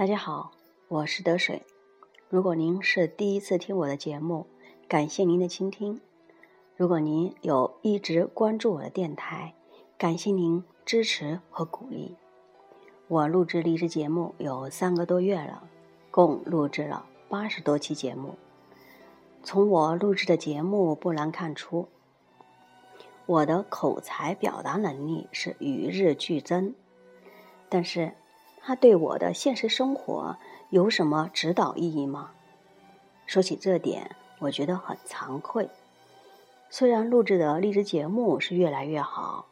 大家好，我是德水。如果您是第一次听我的节目，感谢您的倾听。如果您有一直关注我的电台，感谢您支持和鼓励。我录制励志节目有三个多月了，共录制了八十多期节目。从我录制的节目不难看出，我的口才表达能力是与日俱增。但是，它对我的现实生活有什么指导意义吗？说起这点，我觉得很惭愧。虽然录制的励志节目是越来越好。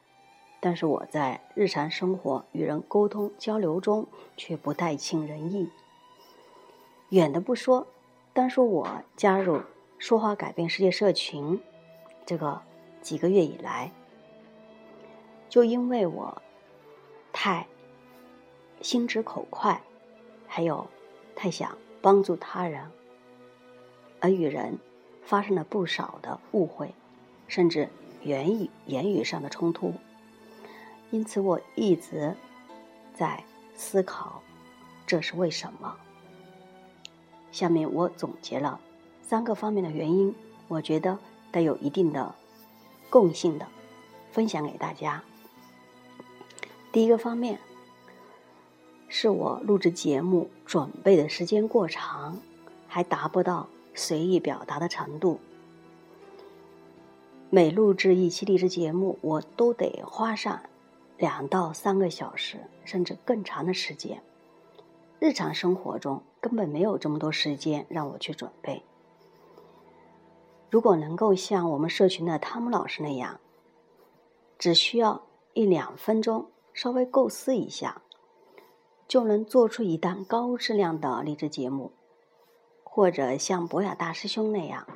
但是我在日常生活与人沟通交流中却不太尽人意。远的不说，单说我加入“说话改变世界”社群这个几个月以来，就因为我太心直口快，还有太想帮助他人，而与人发生了不少的误会，甚至言语言语上的冲突。因此，我一直在思考，这是为什么。下面我总结了三个方面的原因，我觉得带有一定的共性的，分享给大家。第一个方面，是我录制节目准备的时间过长，还达不到随意表达的程度。每录制一期励志节目，我都得花上。两到三个小时，甚至更长的时间。日常生活中根本没有这么多时间让我去准备。如果能够像我们社群的汤姆老师那样，只需要一两分钟，稍微构思一下，就能做出一档高质量的励志节目；或者像博雅大师兄那样，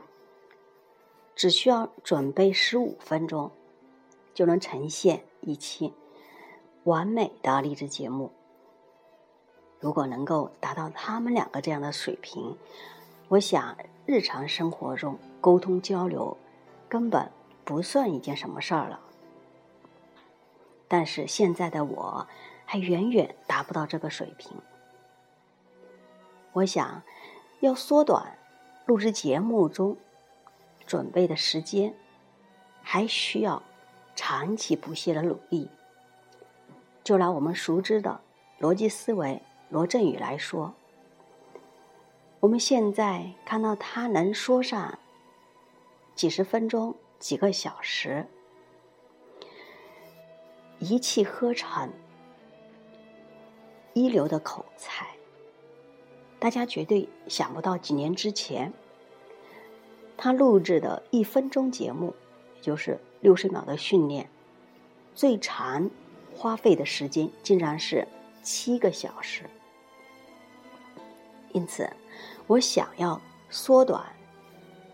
只需要准备十五分钟，就能呈现一期。完美的励志节目，如果能够达到他们两个这样的水平，我想日常生活中沟通交流根本不算一件什么事儿了。但是现在的我还远远达不到这个水平。我想要缩短录制节目中准备的时间，还需要长期不懈的努力。就拿我们熟知的逻辑思维罗振宇来说，我们现在看到他能说上几十分钟、几个小时，一气呵成，一流的口才，大家绝对想不到几年之前，他录制的一分钟节目，也就是六十秒的训练，最长。花费的时间竟然是七个小时，因此，我想要缩短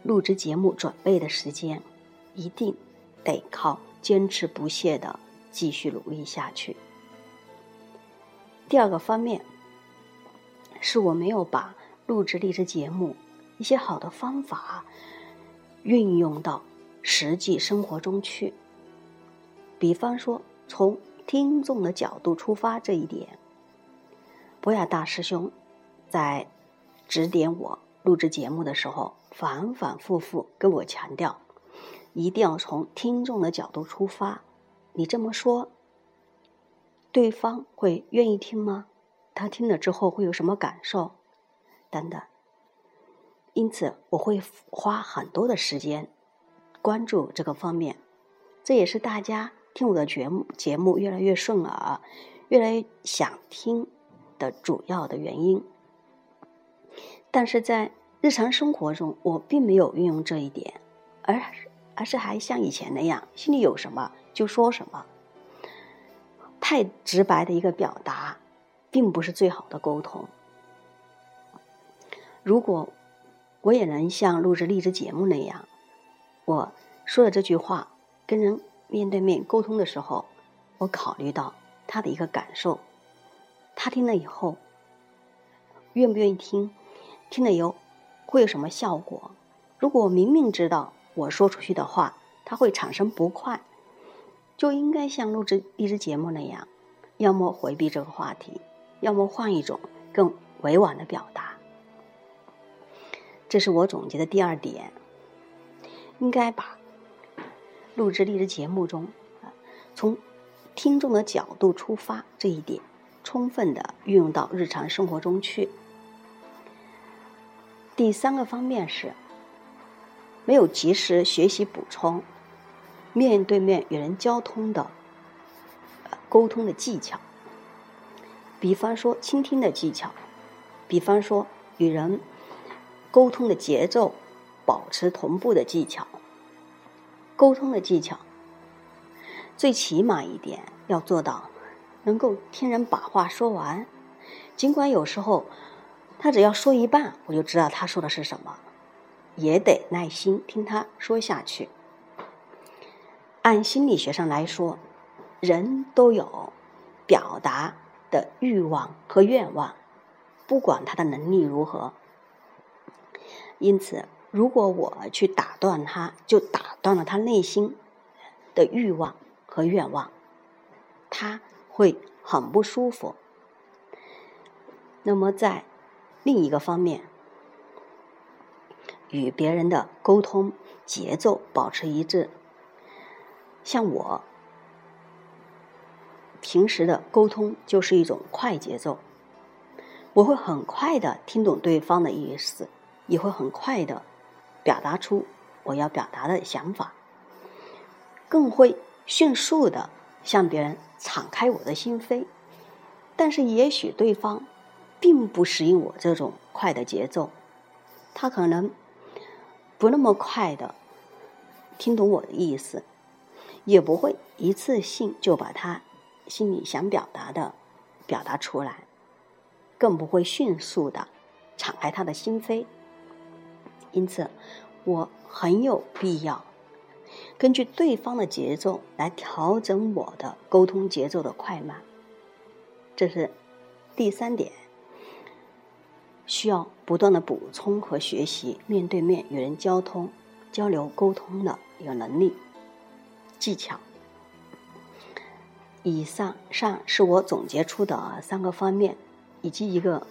录制节目准备的时间，一定得靠坚持不懈的继续努力下去。第二个方面，是我没有把录制励志节目一些好的方法运用到实际生活中去，比方说从。听众的角度出发这一点，博雅大师兄在指点我录制节目的时候，反反复复跟我强调，一定要从听众的角度出发。你这么说，对方会愿意听吗？他听了之后会有什么感受？等等。因此，我会花很多的时间关注这个方面，这也是大家。听我的节目，节目越来越顺耳，越来越想听的主要的原因。但是在日常生活中，我并没有运用这一点，而而是还像以前那样，心里有什么就说什么。太直白的一个表达，并不是最好的沟通。如果我也能像录制励志节目那样，我说的这句话跟人。面对面沟通的时候，我考虑到他的一个感受，他听了以后愿不愿意听，听了以后会有什么效果？如果我明明知道我说出去的话他会产生不快，就应该像录制励志节目那样，要么回避这个话题，要么换一种更委婉的表达。这是我总结的第二点，应该把录制励志节目中，从听众的角度出发这一点，充分的运用到日常生活中去。第三个方面是，没有及时学习补充面对面与人交通的沟通的技巧，比方说倾听的技巧，比方说与人。沟通的节奏，保持同步的技巧。沟通的技巧，最起码一点要做到，能够听人把话说完。尽管有时候他只要说一半，我就知道他说的是什么，也得耐心听他说下去。按心理学上来说，人都有表达的欲望和愿望，不管他的能力如何。因此，如果我去打断他，就打断了他内心的欲望和愿望，他会很不舒服。那么，在另一个方面，与别人的沟通节奏保持一致。像我平时的沟通就是一种快节奏，我会很快的听懂对方的意思。也会很快的表达出我要表达的想法，更会迅速的向别人敞开我的心扉。但是，也许对方并不适应我这种快的节奏，他可能不那么快的听懂我的意思，也不会一次性就把他心里想表达的表达出来，更不会迅速的敞开他的心扉。因此，我很有必要根据对方的节奏来调整我的沟通节奏的快慢。这是第三点，需要不断的补充和学习面对面与人交通、交流沟通的一个能力、技巧。以上上是我总结出的三个方面，以及一个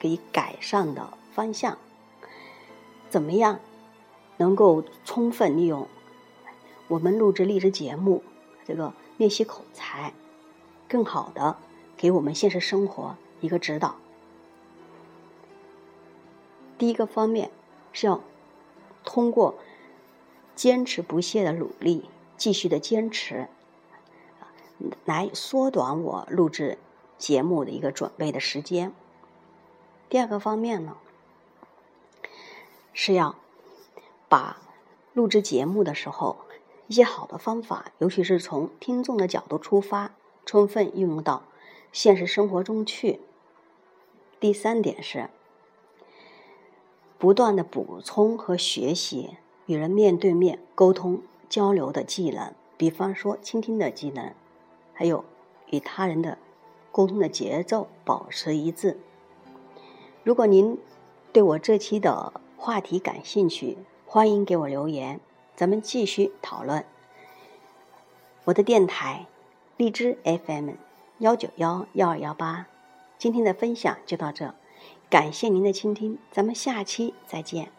可以改善的方向。怎么样能够充分利用我们录制励志节目这个练习口才，更好的给我们现实生活一个指导？第一个方面是要通过坚持不懈的努力，继续的坚持，来缩短我录制节目的一个准备的时间。第二个方面呢？是要把录制节目的时候一些好的方法，尤其是从听众的角度出发，充分运用到现实生活中去。第三点是不断的补充和学习与人面对面沟通交流的技能，比方说倾听的技能，还有与他人的沟通的节奏保持一致。如果您对我这期的话题感兴趣，欢迎给我留言，咱们继续讨论。我的电台荔枝 FM 幺九幺幺二幺八，今天的分享就到这，感谢您的倾听，咱们下期再见。